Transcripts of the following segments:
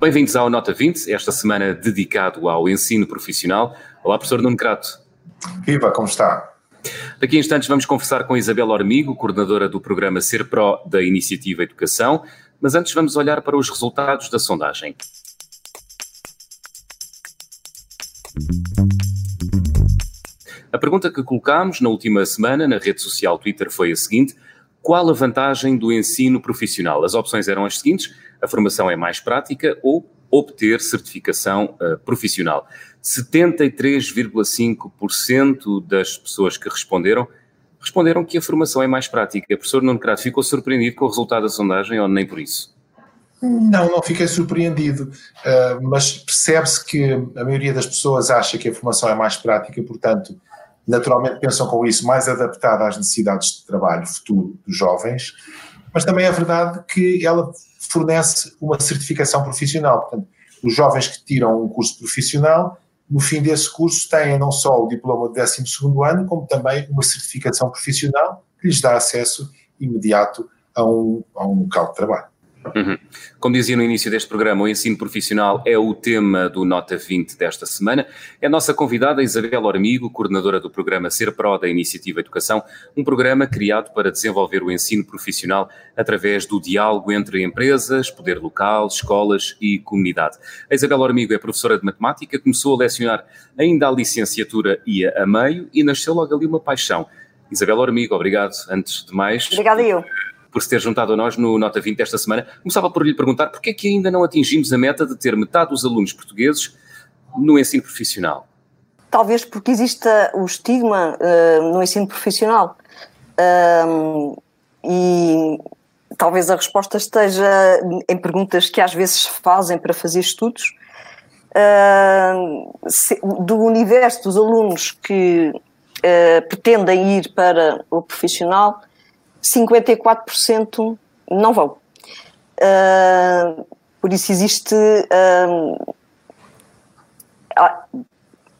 Bem-vindos ao Nota 20, esta semana dedicado ao ensino profissional. Olá, professor Nuno Crato. Viva, como está? Daqui a instantes vamos conversar com Isabel Ormigo, coordenadora do programa Ser Pro da Iniciativa Educação, mas antes vamos olhar para os resultados da sondagem. A pergunta que colocámos na última semana na rede social Twitter foi a seguinte: qual a vantagem do ensino profissional? As opções eram as seguintes: a formação é mais prática ou obter certificação uh, profissional. 73,5% das pessoas que responderam responderam que a formação é mais prática. O professor Nuno Crato ficou surpreendido com o resultado da sondagem ou nem por isso? Não, não fiquei surpreendido, uh, mas percebe-se que a maioria das pessoas acha que a formação é mais prática, portanto, naturalmente pensam com isso mais adaptada às necessidades de trabalho futuro dos jovens, mas também é verdade que ela fornece uma certificação profissional. Portanto, os jovens que tiram um curso profissional, no fim desse curso, têm não só o diploma de 12 ano, como também uma certificação profissional que lhes dá acesso imediato a um, a um local de trabalho. Uhum. Como dizia no início deste programa, o ensino profissional é o tema do Nota 20 desta semana. É a nossa convidada Isabel Ormigo, coordenadora do programa Ser Pro da Iniciativa Educação, um programa criado para desenvolver o ensino profissional através do diálogo entre empresas, poder local, escolas e comunidade. A Isabel Ormigo é professora de matemática, começou a lecionar ainda a licenciatura ia a meio e nasceu logo ali uma paixão. Isabel Ormigo, obrigado antes de mais. Obrigada eu por se ter juntado a nós no Nota 20 esta semana. Começava por lhe perguntar porquê é que ainda não atingimos a meta de ter metade dos alunos portugueses no ensino profissional? Talvez porque exista o estigma uh, no ensino profissional. Uh, e talvez a resposta esteja em perguntas que às vezes se fazem para fazer estudos. Uh, se, do universo dos alunos que uh, pretendem ir para o profissional, 54% não vão. Uh, por isso existe. Uh,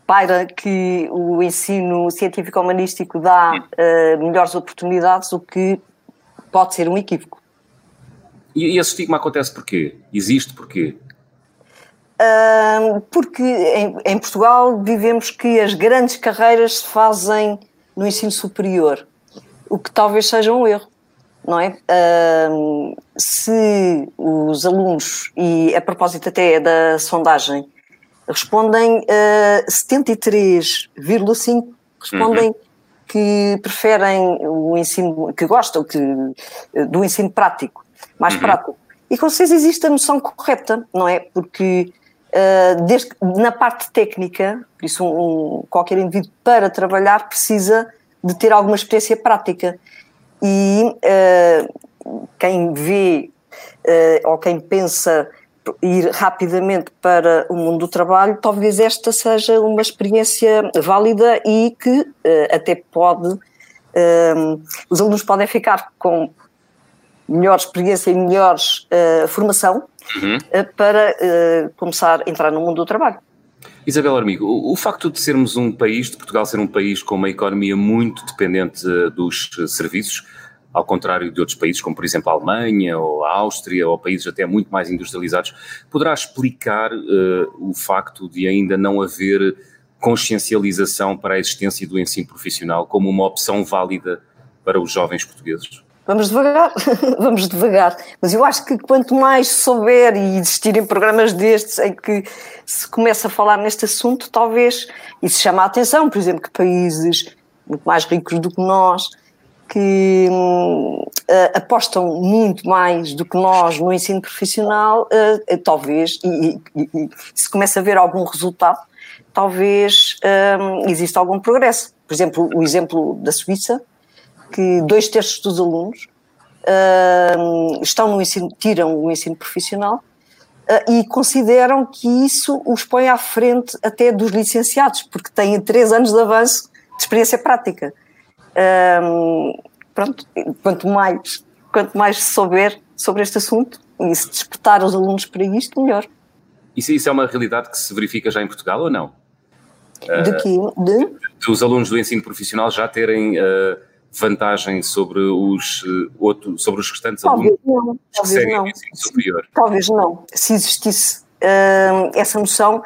paira que o ensino científico-humanístico dá uh, melhores oportunidades, o que pode ser um equívoco. E, e esse estigma acontece porquê? Existe porquê? Uh, porque em, em, Portugal vivemos que as grandes carreiras se fazem no ensino superior o que talvez seja um erro, não é? Uh, se os alunos, e a propósito até da sondagem, respondem uh, 73,5% respondem uhum. que preferem o ensino, que gostam que, do ensino prático, mais uhum. prático. E com vocês existe a noção correta, não é? Porque uh, desde, na parte técnica, por isso um, um, qualquer indivíduo para trabalhar precisa de ter alguma experiência prática. E uh, quem vê uh, ou quem pensa ir rapidamente para o mundo do trabalho, talvez esta seja uma experiência válida e que uh, até pode. os alunos podem ficar com melhor experiência e melhor formação uhum. para começar a entrar no mundo do trabalho. Isabel Armigo, o, facto de sermos um país, de Portugal ser um país com uma economia muito dependente eh, dos eh, serviços, ao contrário de outros países, como por exemplo a Alemanha ou a Áustria, ou países até muito mais industrializados, poderá explicar uh, o facto de ainda não haver consciencialização para a existência do ensino profissional como uma opção válida para os jovens portugueses? Vamos devagar, vamos devagar. Mas eu acho que quanto mais souber e existirem programas destes em que se começa a falar neste assunto, talvez isso chama a atenção, por exemplo, que países muito mais ricos do que nós, que uh, apostam muito mais do que nós no ensino profissional, uh, talvez, e, e, e, se começa a ver algum resultado, talvez exista algum progresso. Por exemplo, o exemplo da Suíça, que dois terços dos alunos uh, estão no ensino, tiram o ensino profissional uh, e consideram que isso os põe à frente até dos licenciados, porque têm três anos de avanço de experiência prática. Uh, pronto, quanto mais, quanto mais souber sobre este assunto, E se despertar os alunos para isto, melhor. Isso, isso é uma realidade que se verifica já em Portugal ou não? De quê? De? Dos alunos do ensino profissional já terem vantagem sobre os, uh, outro, sobre os restantes talvez alunos não, que seguem não. o ensino superior? Talvez não. Se existisse uh, essa noção,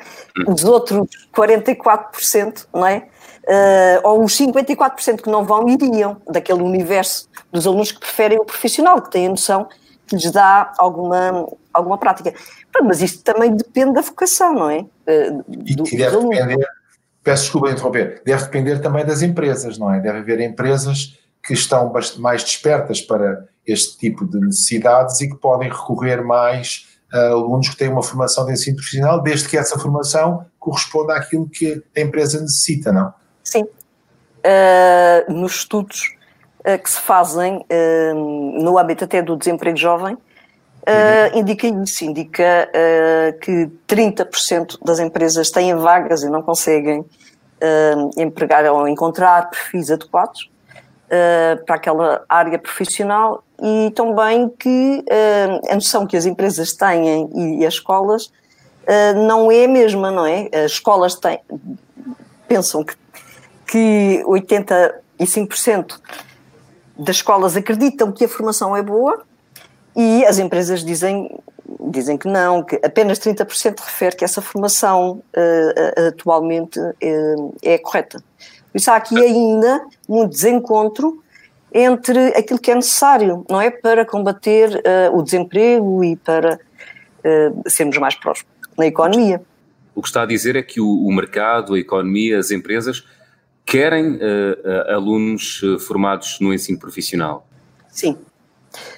os outros 44%, não é? Uh, ou os 54% que não vão iriam daquele universo dos alunos que preferem o profissional, que têm a noção que lhes dá alguma, alguma prática. Pronto, Mas isto também depende da vocação, não é? Uh, E, do- e deve depender, peço desculpa de interromper, deve depender também das empresas, não é? Deve haver empresas que estão mais despertas para este tipo de necessidades e que podem recorrer mais a alunos que têm uma formação de ensino profissional, desde que essa formação corresponda àquilo que a empresa necessita, não? Sim. Uh, nos estudos uh, que se fazem uh, no âmbito até do desemprego jovem, uh, indica isso, indica uh, que 30% das empresas têm vagas e não conseguem uh, empregar ou encontrar perfis adequados uh, para aquela área profissional e também que uh, a noção que as empresas têm e as escolas uh, não é a mesma, não é? As escolas têm, pensam que que 85% das escolas acreditam que a formação é boa e as empresas dizem, dizem que não, que apenas 30% refere que essa formação uh, atualmente uh, é correta. Isso há aqui ainda um desencontro entre aquilo que é necessário, não é? Para combater uh, o desemprego e para sermos mais próximos na economia. O que está a dizer é que o, o mercado, a economia, as empresas querem uh, alunos uh, formados no ensino profissional? Sim.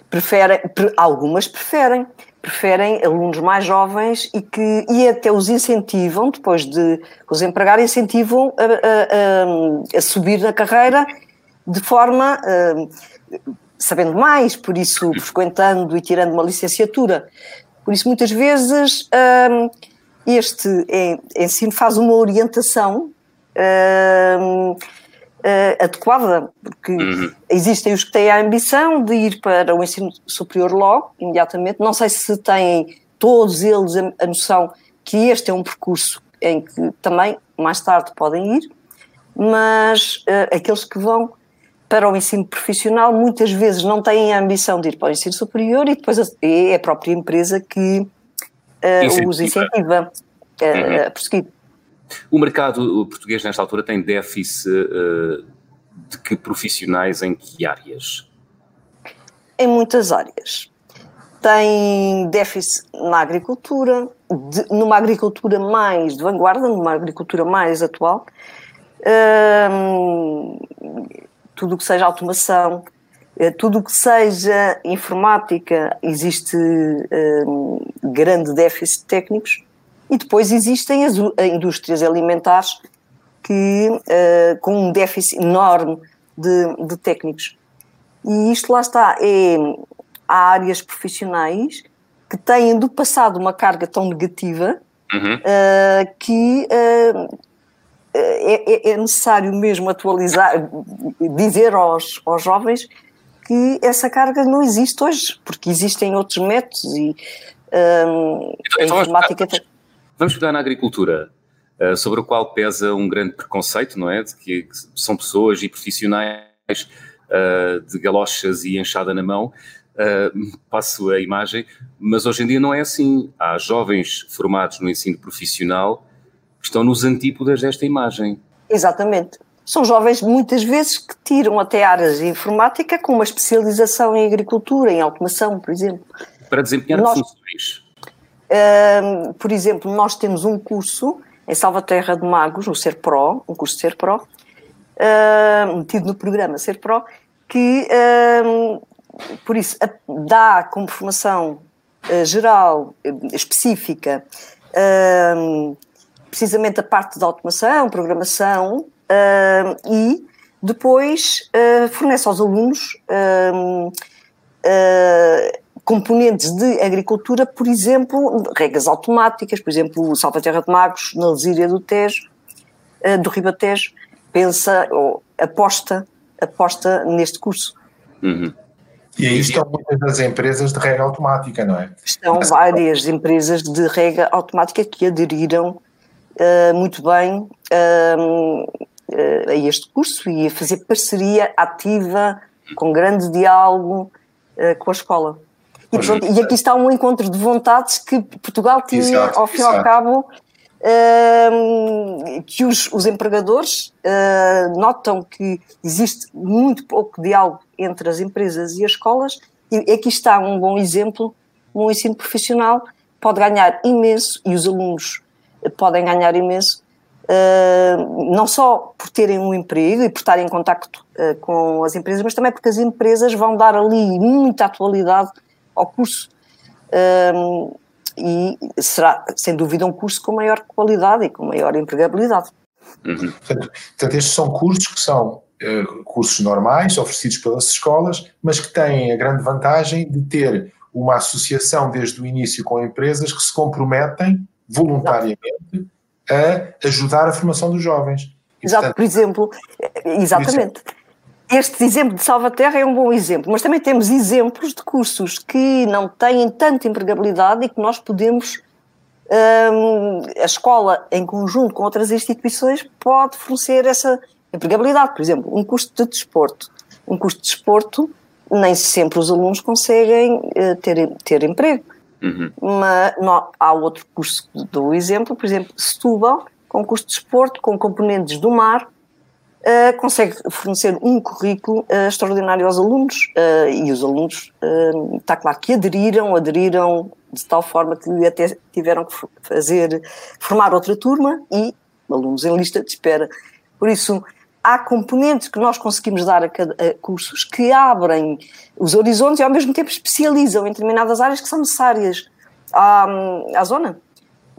Preferem, pre, algumas preferem. Preferem alunos mais jovens e que e até os incentivam, depois de os empregar, incentivam a, a, a, a subir na carreira de forma uh, sabendo mais, por isso frequentando e tirando uma licenciatura. Por isso, muitas vezes, este ensino faz uma orientação Uh, uh, adequada, porque uhum. existem os que têm a ambição de ir para o ensino superior logo, imediatamente. Não sei se têm todos eles a, a noção que este é um percurso em que também mais tarde podem ir, mas uh, aqueles que vão para o ensino profissional muitas vezes não têm a ambição de ir para o ensino superior e depois é a própria empresa que incentiva. os incentiva uhum. a prosseguir. O mercado português, nesta altura, tem déficit uh, de que profissionais em que áreas? Em muitas áreas. Tem déficit na agricultura, de, numa agricultura mais de vanguarda, numa agricultura mais atual. Uh, tudo o que seja automação, uh, tudo o que seja informática, existe grande déficit de técnicos. E depois existem as indústrias alimentares que, uh, com um déficit enorme de, de, técnicos. E isto lá está, é, há áreas profissionais que têm do passado uma carga tão negativa uhum. uh, que uh, é, é, necessário mesmo atualizar, dizer aos, aos jovens que essa carga não existe hoje, porque existem outros métodos e então, a informática... Vamos, vamos pegar na agricultura, uh, sobre o qual pesa um grande preconceito, não é? De que, são pessoas e profissionais uh, de galochas e enxada na mão, uh, passo a imagem, mas hoje em dia não é assim. Há jovens formados no ensino profissional que estão nos antípodas desta imagem. Exatamente. São jovens, muitas vezes, que tiram até áreas de informática com uma especialização em agricultura, em automação, por exemplo. Para desempenhar nós, funções? Uh, por exemplo, nós temos um curso em Salvaterra de Magos, o Ser Pro, um curso de Ser Pro, uh, metido no programa Ser Pro, que, uh, por isso, dá como formação geral, específica, precisamente a parte da automação, programação, e depois fornece aos alunos componentes de agricultura, por exemplo, regas automáticas, por exemplo, o Salvaterra de Magos, na Lesíria do Tejo, do Ribatejo, pensa ou aposta, aposta neste curso. Uhum. E aí estão muitas das empresas de rega automática, não é? Estão várias empresas de rega automática que aderiram uh, muito bem uh, uh, a este curso e a fazer parceria ativa, com grande diálogo com a escola. E, pronto, e, aqui está um encontro de vontades que Portugal tinha, exato, ao fim e ao cabo, que os, os empregadores notam que existe muito pouco diálogo entre as empresas e as escolas, e aqui está um bom exemplo no ensino profissional, pode ganhar imenso, e os alunos podem ganhar imenso, uh, não só por terem um emprego e por estarem em contacto uh, com as empresas, mas também porque as empresas vão dar ali muita atualidade ao curso. Uh, e será, sem dúvida, um curso com maior qualidade e com maior empregabilidade. Uhum. Portanto, portanto, estes são cursos que são uh, cursos normais, oferecidos pelas escolas, mas que têm a grande vantagem de ter uma associação desde o início com empresas que se comprometem voluntariamente a ajudar a formação dos jovens. Exato, portanto, por exemplo, exatamente. Este exemplo de Salvaterra é um bom exemplo, mas também temos exemplos de cursos que não têm tanta empregabilidade e que nós podemos hum, a escola, em conjunto com outras instituições, pode fornecer essa empregabilidade. Por exemplo, um curso de desporto. Um curso de desporto, nem sempre os alunos conseguem uh, ter, ter emprego. Uhum. Mas não, há outro curso do exemplo, por exemplo, Setúbal, com curso de desporto, com componentes do mar, uh, consegue fornecer um currículo uh, extraordinário aos alunos uh, e os alunos, está claro que aderiram, aderiram de tal forma que até tiveram que fazer, formar outra turma e alunos em lista de espera. Por isso, há componentes que nós conseguimos dar a, cada, a cursos que abrem os horizontes e ao mesmo tempo especializam em determinadas áreas que são necessárias à, à zona.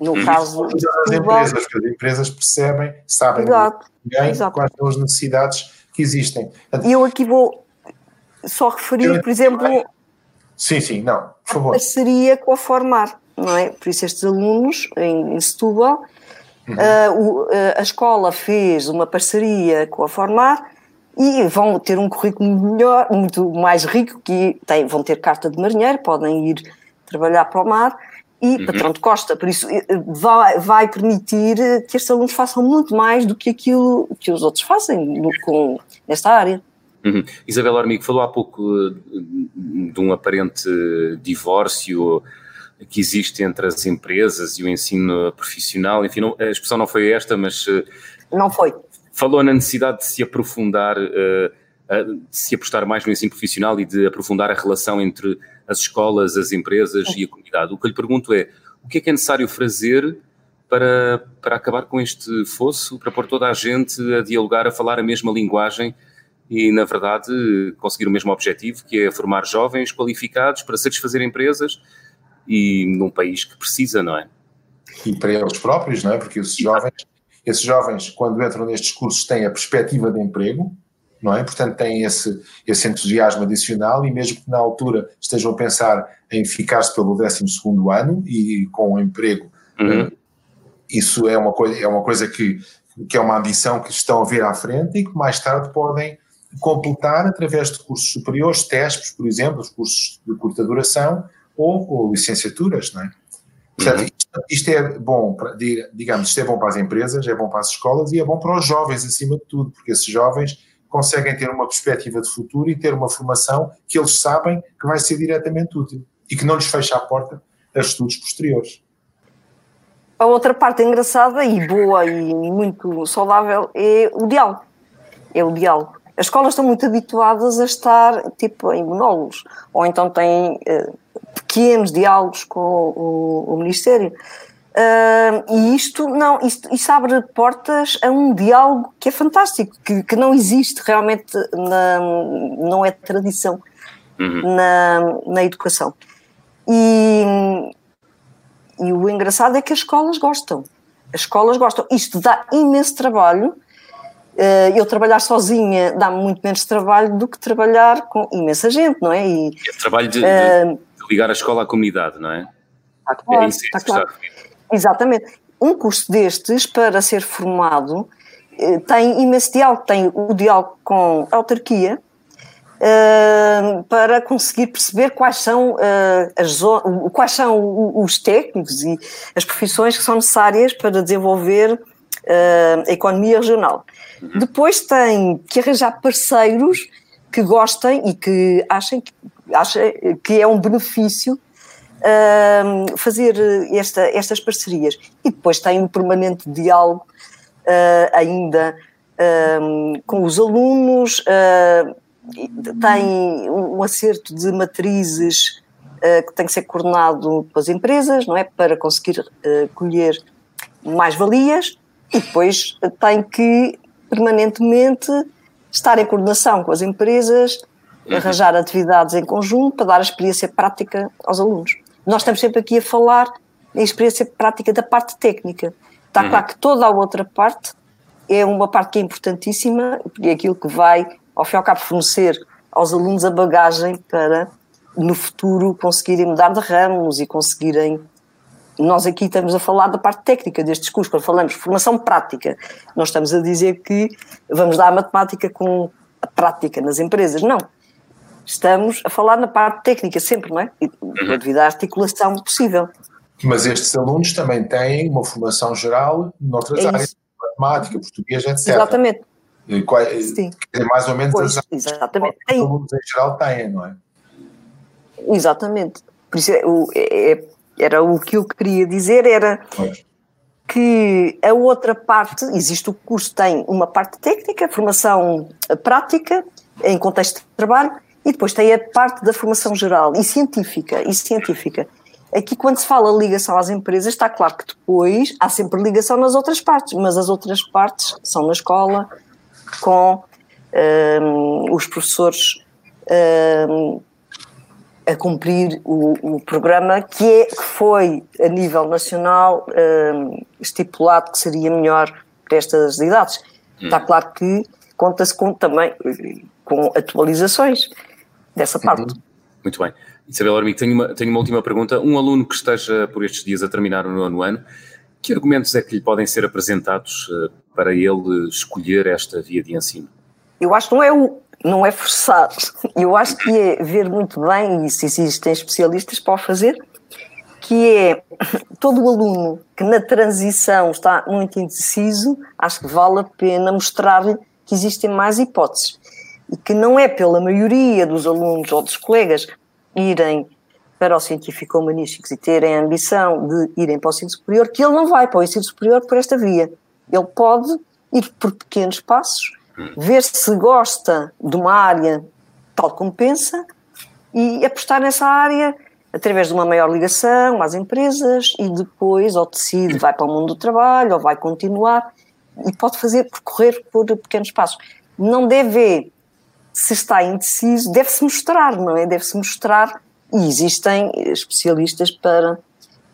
No e caso das empresas, as empresas percebem, sabem exato, bem exato. quais são as necessidades que existem. E eu aqui vou só referir, por exemplo. Sim, sim, não, por favor. A parceria com a Formar, não é? Por isso, estes alunos em, em Setúbal Uhum. Uh, o, uh, a escola fez uma parceria com a Formar e vão ter um currículo melhor, muito mais rico, que tem, vão ter carta de marinheiro, podem ir trabalhar para o mar e uhum. patrão de costa, por isso eh, vai, vai, permitir que estes alunos façam muito mais do que aquilo que os outros fazem com, nesta área. Uhum. Isabel Armigo falou há pouco de um aparente divórcio que existe entre as empresas e o ensino profissional. Enfim, não, a expressão não foi esta, mas. Eh, não foi. Falou na necessidade de se aprofundar, eh, de se apostar mais no ensino profissional e de aprofundar a relação entre as escolas, as empresas e a comunidade. O que eu lhe pergunto é: o que é que é necessário fazer para, para acabar com este fosso, para pôr toda a gente a dialogar, a falar a mesma linguagem? e, na verdade, conseguir o mesmo objetivo, que é formar jovens qualificados para satisfazer empresas e num país que precisa, não é? E para eles próprios, não é? Porque esses jovens, esses jovens, quando entram nestes cursos, têm a perspectiva de emprego, não é? Portanto, têm esse, esse entusiasmo adicional e mesmo que na altura estejam a pensar em ficar-se pelo 12 ano e com o emprego, uhum. Eh, isso é uma coisa, é uma coisa que, que é uma ambição que estão a ver à frente e que mais tarde podem completar através de cursos superiores, TESPs, por exemplo, os cursos de curta duração, ou, ou licenciaturas, não é? Portanto, uhum. isto, isto, é bom, para, digamos, isto é bom para as empresas, é bom para as escolas e é bom para os jovens acima de tudo, porque esses jovens conseguem ter uma perspectiva de futuro e ter uma formação que eles sabem que vai ser diretamente útil e que não lhes fecha a porta a estudos posteriores. A outra parte engraçada e boa e muito saudável é o diálogo. É o diálogo. As escolas estão muito habituadas a estar tipo em monólogos, ou então têm uh, pequenos diálogos com o, o Ministério. Uh, e isto não, isto, isto, abre portas a um diálogo que é fantástico, que, que não existe realmente, na, não é tradição uhum. na, na educação. E, e o engraçado é que as escolas gostam. As escolas gostam. Isto dá imenso trabalho. Uh, eu trabalhar sozinha dá-me muito menos trabalho do que trabalhar com imensa gente, não é? E, é trabalho de, uh, de ligar a escola à comunidade, não é? Está claro, é isso está claro. Exatamente. Um curso destes, para ser formado, eh, tem imenso diálogo. Tem o diálogo com a autarquia, uh, para conseguir perceber quais são, uh, as, quais são os técnicos e as profissões que são necessárias para desenvolver a economia regional. Uhum. Depois tem que arranjar parceiros que gostem e que achem que, achem que é um benefício uh, fazer esta, estas parcerias. E depois tem um permanente diálogo uh, ainda uh, com os alunos, tem um acerto de matrizes que tem que ser coordenado com as empresas, não é? Para conseguir colher mais valias e depois tem que permanentemente estar em coordenação com as empresas, uhum. arranjar atividades em conjunto para dar a experiência prática aos alunos. Nós estamos sempre aqui a falar em experiência prática da parte técnica. Está uhum. claro que toda a outra parte é uma parte que é importantíssima e é aquilo que vai, ao fim e ao cabo, fornecer aos alunos a bagagem para, no futuro, conseguirem mudar de ramos e conseguirem nós aqui estamos a falar da parte técnica destes cursos, quando falamos de formação prática, nós estamos a dizer que vamos dar a matemática com a prática nas empresas. Não. Estamos a falar na parte técnica sempre, não é? E uhum. devido à articulação possível. Mas estes alunos também têm uma formação geral noutras é áreas, matemática, português, etc. Exatamente. Qual, Sim. É mais ou menos pois, as exatamente. que os alunos em geral têm, não é? Exatamente. Por isso é, é era o que eu queria dizer, era que a outra parte, existe o curso, tem uma parte técnica, formação prática, em contexto de trabalho, e depois tem a parte da formação geral e científica, e científica. Aqui, quando se fala ligação às empresas, está claro que depois há sempre ligação nas outras partes, mas as outras partes são na escola, com um, os professores um, a cumprir o, o, programa que, é, que foi, a nível nacional, um, estipulado que seria melhor para estas idades. Hum. Está claro que conta-se com, também com atualizações dessa uhum. parte. Muito bem. Isabel Armigo, tenho uma, tenho uma última pergunta. Um aluno que esteja por estes dias a terminar o nono ano, que argumentos é que lhe podem ser apresentados uh, para ele escolher esta via de ensino? Eu acho que não é o, não é forçar. Eu acho que é ver muito bem, e se existem especialistas para o fazer, que é todo o aluno que na transição está muito indeciso, acho que vale a pena mostrar-lhe que existem mais hipóteses. Que não é pela maioria dos alunos ou dos colegas irem para o científico humanísticos e terem a ambição de irem para o ensino superior, que ele não vai para o ensino superior por esta via. Ele pode ir por pequenos passos ver se gosta de uma área tal como pensa e apostar nessa área através de uma maior ligação às empresas e depois ou decide vai para o mundo do trabalho ou vai continuar e pode fazer percorrer por pequenos passos. Não deve, se está indeciso, deve-se mostrar, não é? Deve-se mostrar e existem especialistas para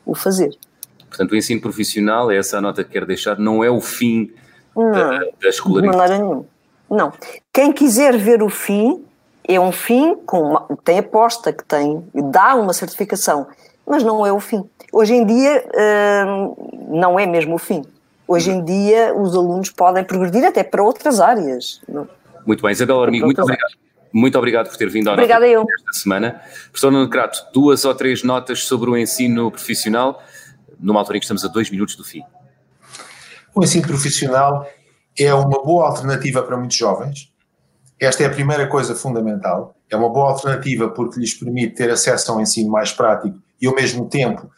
o fazer. Portanto, o ensino profissional, é essa a nota que quero deixar, não é o fim não, da, da escolaridade. De maneira nenhuma. Não. Quem quiser ver o fim, é um fim com uma, tem aposta, que tem, dá uma certificação, mas não é o fim. Hoje em dia hum, não é mesmo o fim. Hoje em dia os alunos podem progredir até para outras áreas. Muito bem, Isabel Armigo, muito obrigado. Muito obrigado por ter vindo ao Obrigada eu. esta semana. Professor Nuno Crato, duas ou três notas sobre o ensino profissional, numa altura em que estamos a dois minutos do fim. O ensino profissional é uma boa alternativa para muitos jovens. Esta é a primeira coisa fundamental. É uma boa alternativa porque lhes permite ter acesso a um ensino mais prático e, ao mesmo tempo,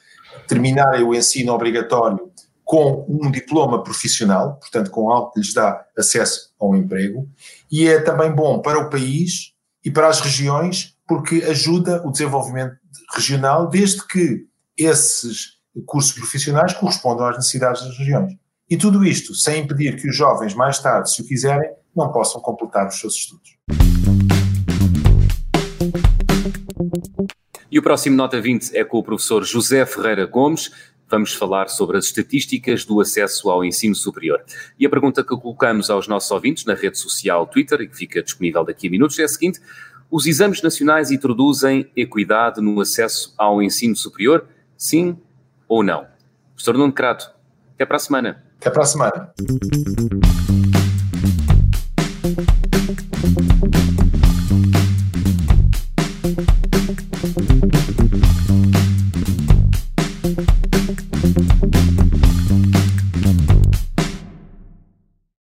terminarem o ensino obrigatório com um diploma profissional, portanto, com algo que lhes dá acesso a um emprego. E é também bom para o país e para as regiões porque ajuda o desenvolvimento regional, desde que esses cursos profissionais correspondam às necessidades das regiões. E tudo isto sem impedir que os jovens, mais tarde, se o quiserem, não possam completar os seus estudos. E o próximo Nota 20 é com o professor José Ferreira Gomes. Vamos falar sobre as estatísticas do acesso ao ensino superior. E a pergunta que colocamos aos nossos ouvintes na rede social Twitter, e que fica disponível daqui a minutos, é a seguinte: os exames nacionais introduzem equidade no acesso ao ensino superior? Sim ou não? Professor Nuno Crato, até para a semana. Até para a semana.